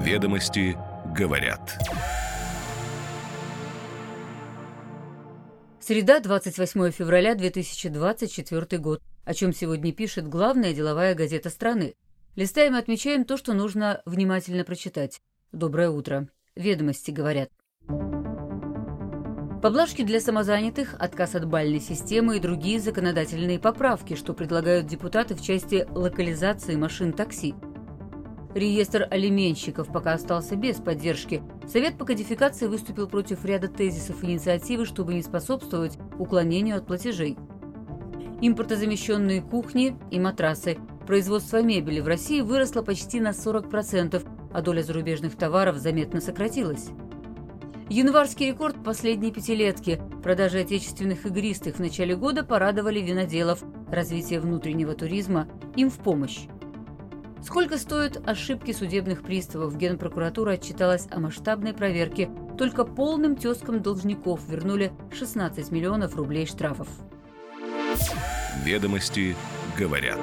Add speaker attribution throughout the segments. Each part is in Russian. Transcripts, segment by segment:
Speaker 1: Ведомости говорят.
Speaker 2: Среда, 28 февраля 2024 год. О чем сегодня пишет главная деловая газета страны. Листаем и отмечаем то, что нужно внимательно прочитать. Доброе утро. Ведомости говорят. Поблажки для самозанятых, отказ от бальной системы и другие законодательные поправки, что предлагают депутаты в части локализации машин такси. Реестр алименщиков пока остался без поддержки. Совет по кодификации выступил против ряда тезисов инициативы, чтобы не способствовать уклонению от платежей. Импортозамещенные кухни и матрасы. Производство мебели в России выросло почти на 40%, а доля зарубежных товаров заметно сократилась. Январский рекорд последней пятилетки. Продажи отечественных игристых в начале года порадовали виноделов. Развитие внутреннего туризма им в помощь. Сколько стоят ошибки судебных приставов? Генпрокуратура отчиталась о масштабной проверке. Только полным тезкам должников вернули 16 миллионов рублей штрафов.
Speaker 1: Ведомости говорят.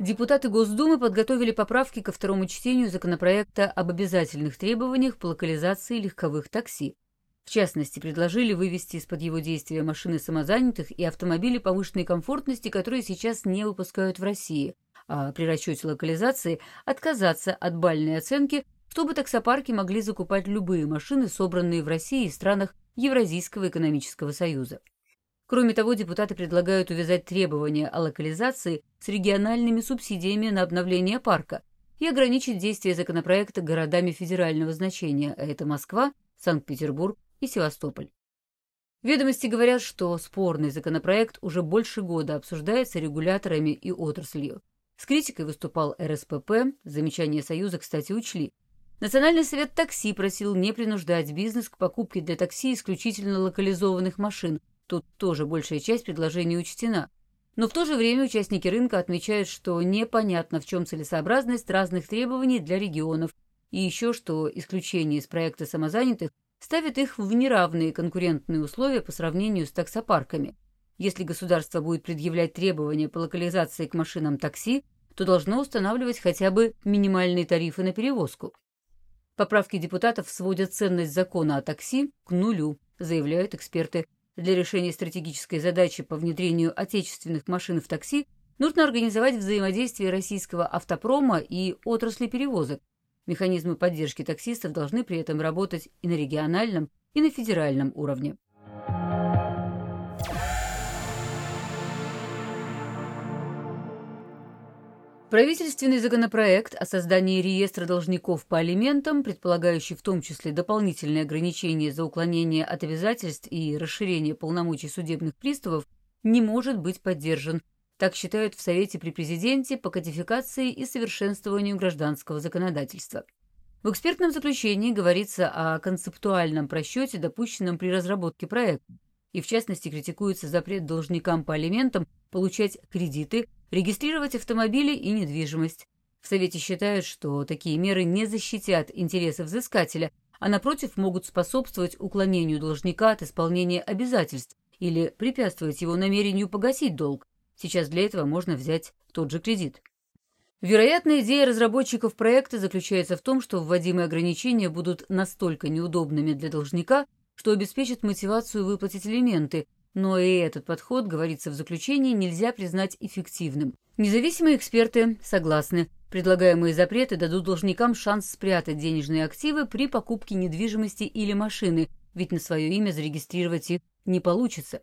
Speaker 2: Депутаты Госдумы подготовили поправки ко второму чтению законопроекта об обязательных требованиях по локализации легковых такси. В частности, предложили вывести из-под его действия машины самозанятых и автомобили повышенной комфортности, которые сейчас не выпускают в России, а при расчете локализации отказаться от бальной оценки, чтобы таксопарки могли закупать любые машины, собранные в России и странах Евразийского экономического союза. Кроме того, депутаты предлагают увязать требования о локализации с региональными субсидиями на обновление парка и ограничить действие законопроекта городами федерального значения, а это Москва, Санкт-Петербург и Севастополь. Ведомости говорят, что спорный законопроект уже больше года обсуждается регуляторами и отраслью. С критикой выступал РСПП, замечания Союза, кстати, учли. Национальный совет такси просил не принуждать бизнес к покупке для такси исключительно локализованных машин, Тут тоже большая часть предложений учтена. Но в то же время участники рынка отмечают, что непонятно, в чем целесообразность разных требований для регионов, и еще что исключение из проекта самозанятых ставит их в неравные конкурентные условия по сравнению с таксопарками. Если государство будет предъявлять требования по локализации к машинам такси, то должно устанавливать хотя бы минимальные тарифы на перевозку. Поправки депутатов сводят ценность закона о такси к нулю, заявляют эксперты для решения стратегической задачи по внедрению отечественных машин в такси нужно организовать взаимодействие российского автопрома и отрасли перевозок. Механизмы поддержки таксистов должны при этом работать и на региональном, и на федеральном уровне. Правительственный законопроект о создании реестра должников по алиментам, предполагающий в том числе дополнительные ограничения за уклонение от обязательств и расширение полномочий судебных приставов, не может быть поддержан. Так считают в Совете при Президенте по кодификации и совершенствованию гражданского законодательства. В экспертном заключении говорится о концептуальном просчете, допущенном при разработке проекта и в частности критикуется запрет должникам по алиментам получать кредиты, регистрировать автомобили и недвижимость. В Совете считают, что такие меры не защитят интересы взыскателя, а напротив могут способствовать уклонению должника от исполнения обязательств или препятствовать его намерению погасить долг. Сейчас для этого можно взять тот же кредит. Вероятно, идея разработчиков проекта заключается в том, что вводимые ограничения будут настолько неудобными для должника, что обеспечит мотивацию выплатить элементы, но и этот подход, говорится в заключении, нельзя признать эффективным. Независимые эксперты согласны. Предлагаемые запреты дадут должникам шанс спрятать денежные активы при покупке недвижимости или машины, ведь на свое имя зарегистрировать их не получится.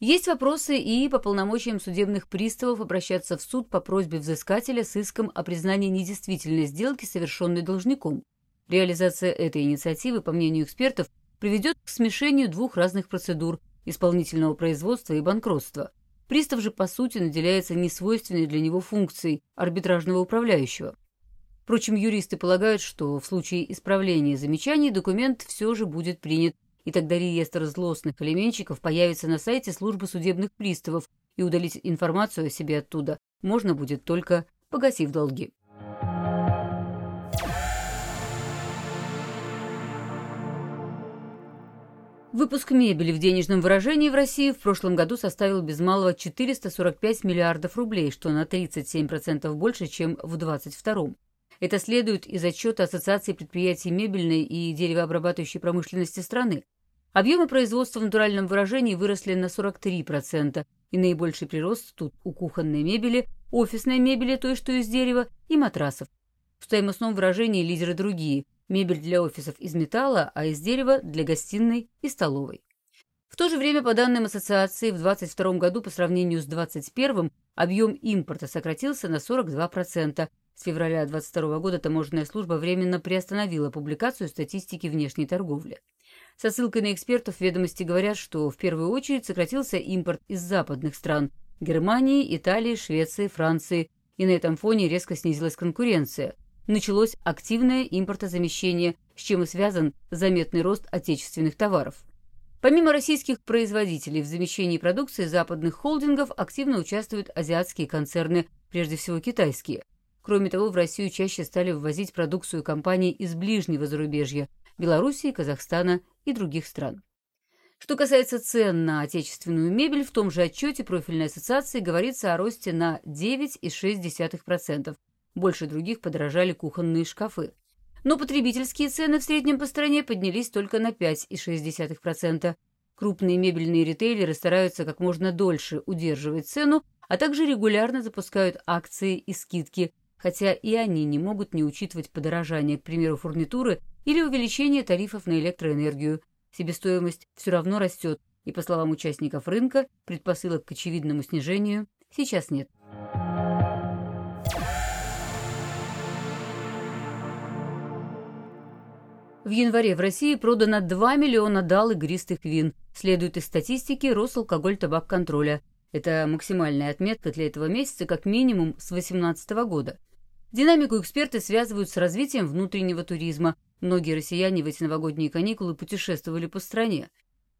Speaker 2: Есть вопросы и по полномочиям судебных приставов обращаться в суд по просьбе взыскателя с иском о признании недействительной сделки, совершенной должником. Реализация этой инициативы, по мнению экспертов, приведет к смешению двух разных процедур – исполнительного производства и банкротства. Пристав же, по сути, наделяется несвойственной для него функцией арбитражного управляющего. Впрочем, юристы полагают, что в случае исправления замечаний документ все же будет принят, и тогда реестр злостных элементчиков появится на сайте службы судебных приставов, и удалить информацию о себе оттуда можно будет только погасив долги. Выпуск мебели в денежном выражении в России в прошлом году составил без малого 445 миллиардов рублей, что на 37% больше, чем в 2022. Это следует из отчета Ассоциации предприятий мебельной и деревообрабатывающей промышленности страны. Объемы производства в натуральном выражении выросли на 43%, и наибольший прирост тут у кухонной мебели, офисной мебели, той, что из дерева, и матрасов. В стоимостном выражении лидеры другие – мебель для офисов из металла, а из дерева – для гостиной и столовой. В то же время, по данным ассоциации, в 2022 году по сравнению с 2021 объем импорта сократился на 42%. С февраля 2022 года таможенная служба временно приостановила публикацию статистики внешней торговли. Со ссылкой на экспертов ведомости говорят, что в первую очередь сократился импорт из западных стран – Германии, Италии, Швеции, Франции, и на этом фоне резко снизилась конкуренция. Началось активное импортозамещение, с чем и связан заметный рост отечественных товаров – Помимо российских производителей в замещении продукции западных холдингов активно участвуют азиатские концерны, прежде всего китайские. Кроме того, в Россию чаще стали ввозить продукцию компаний из ближнего зарубежья – Белоруссии, Казахстана и других стран. Что касается цен на отечественную мебель, в том же отчете профильной ассоциации говорится о росте на 9,6%. Больше других подорожали кухонные шкафы но потребительские цены в среднем по стране поднялись только на 5,6%. Крупные мебельные ритейлеры стараются как можно дольше удерживать цену, а также регулярно запускают акции и скидки, хотя и они не могут не учитывать подорожание, к примеру, фурнитуры или увеличение тарифов на электроэнергию. Себестоимость все равно растет, и, по словам участников рынка, предпосылок к очевидному снижению сейчас нет. В январе в России продано 2 миллиона дал игристых вин, следует из статистики Росалкоголь-табак-контроля. Это максимальная отметка для этого месяца как минимум с 2018 года. Динамику эксперты связывают с развитием внутреннего туризма. Многие россияне в эти новогодние каникулы путешествовали по стране.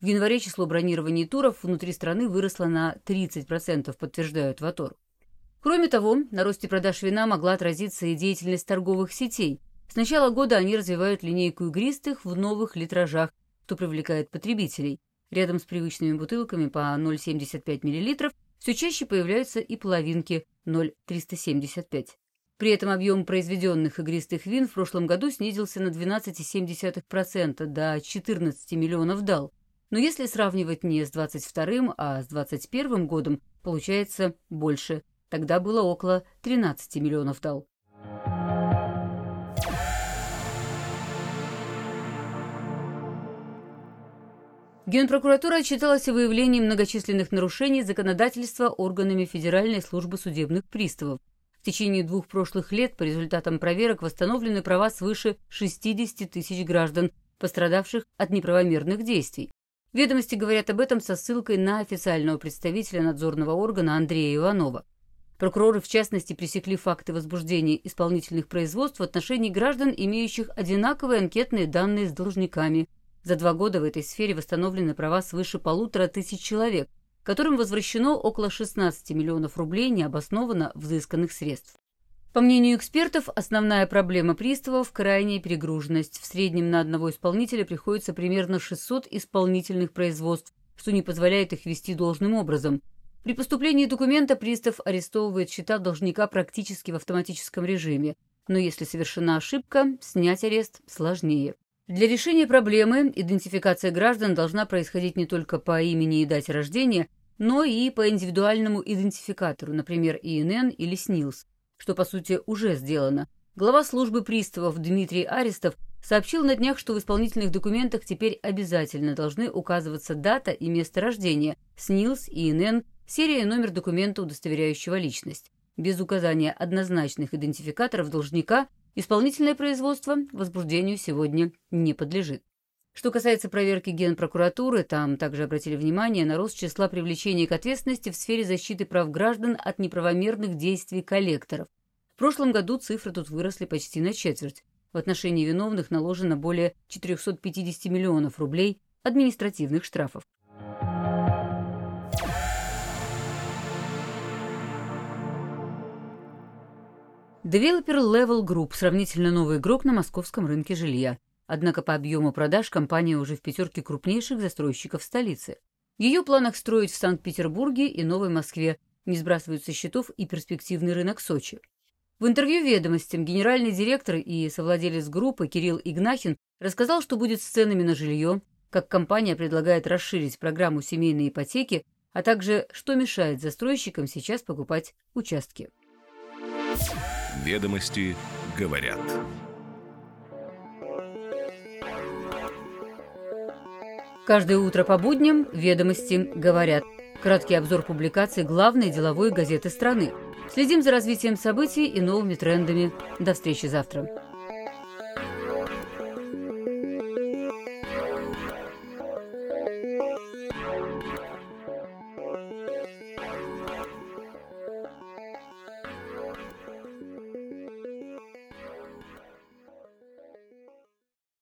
Speaker 2: В январе число бронирований туров внутри страны выросло на 30%, подтверждают Ватор. Кроме того, на росте продаж вина могла отразиться и деятельность торговых сетей – с начала года они развивают линейку игристых в новых литражах, что привлекает потребителей. Рядом с привычными бутылками по 0,75 мл все чаще появляются и половинки 0,375. При этом объем произведенных игристых вин в прошлом году снизился на 12,7% до 14 миллионов дал. Но если сравнивать не с 22 а с 21 годом, получается больше. Тогда было около 13 миллионов дал. Генпрокуратура отчиталась о выявлении многочисленных нарушений законодательства органами Федеральной службы судебных приставов. В течение двух прошлых лет по результатам проверок восстановлены права свыше 60 тысяч граждан, пострадавших от неправомерных действий. Ведомости говорят об этом со ссылкой на официального представителя надзорного органа Андрея Иванова. Прокуроры, в частности, пресекли факты возбуждения исполнительных производств в отношении граждан, имеющих одинаковые анкетные данные с должниками – за два года в этой сфере восстановлены права свыше полутора тысяч человек, которым возвращено около 16 миллионов рублей необоснованно взысканных средств. По мнению экспертов, основная проблема приставов – крайняя перегруженность. В среднем на одного исполнителя приходится примерно 600 исполнительных производств, что не позволяет их вести должным образом. При поступлении документа пристав арестовывает счета должника практически в автоматическом режиме, но если совершена ошибка, снять арест сложнее. Для решения проблемы идентификация граждан должна происходить не только по имени и дате рождения, но и по индивидуальному идентификатору, например, ИНН или СНИЛС, что, по сути, уже сделано. Глава службы приставов Дмитрий Арестов сообщил на днях, что в исполнительных документах теперь обязательно должны указываться дата и место рождения, СНИЛС, ИНН, серия и номер документа, удостоверяющего личность. Без указания однозначных идентификаторов должника – Исполнительное производство возбуждению сегодня не подлежит. Что касается проверки Генпрокуратуры, там также обратили внимание на рост числа привлечений к ответственности в сфере защиты прав граждан от неправомерных действий коллекторов. В прошлом году цифры тут выросли почти на четверть. В отношении виновных наложено более 450 миллионов рублей административных штрафов. Developer Level Group – сравнительно новый игрок на московском рынке жилья. Однако по объему продаж компания уже в пятерке крупнейших застройщиков столицы. В ее планах строить в Санкт-Петербурге и Новой Москве, не сбрасывают со счетов и перспективный рынок Сочи. В интервью «Ведомостям» генеральный директор и совладелец группы Кирилл Игнахин рассказал, что будет с ценами на жилье, как компания предлагает расширить программу семейной ипотеки, а также что мешает застройщикам сейчас покупать участки.
Speaker 1: Ведомости говорят.
Speaker 2: Каждое утро по будням «Ведомости говорят». Краткий обзор публикаций главной деловой газеты страны. Следим за развитием событий и новыми трендами. До встречи завтра.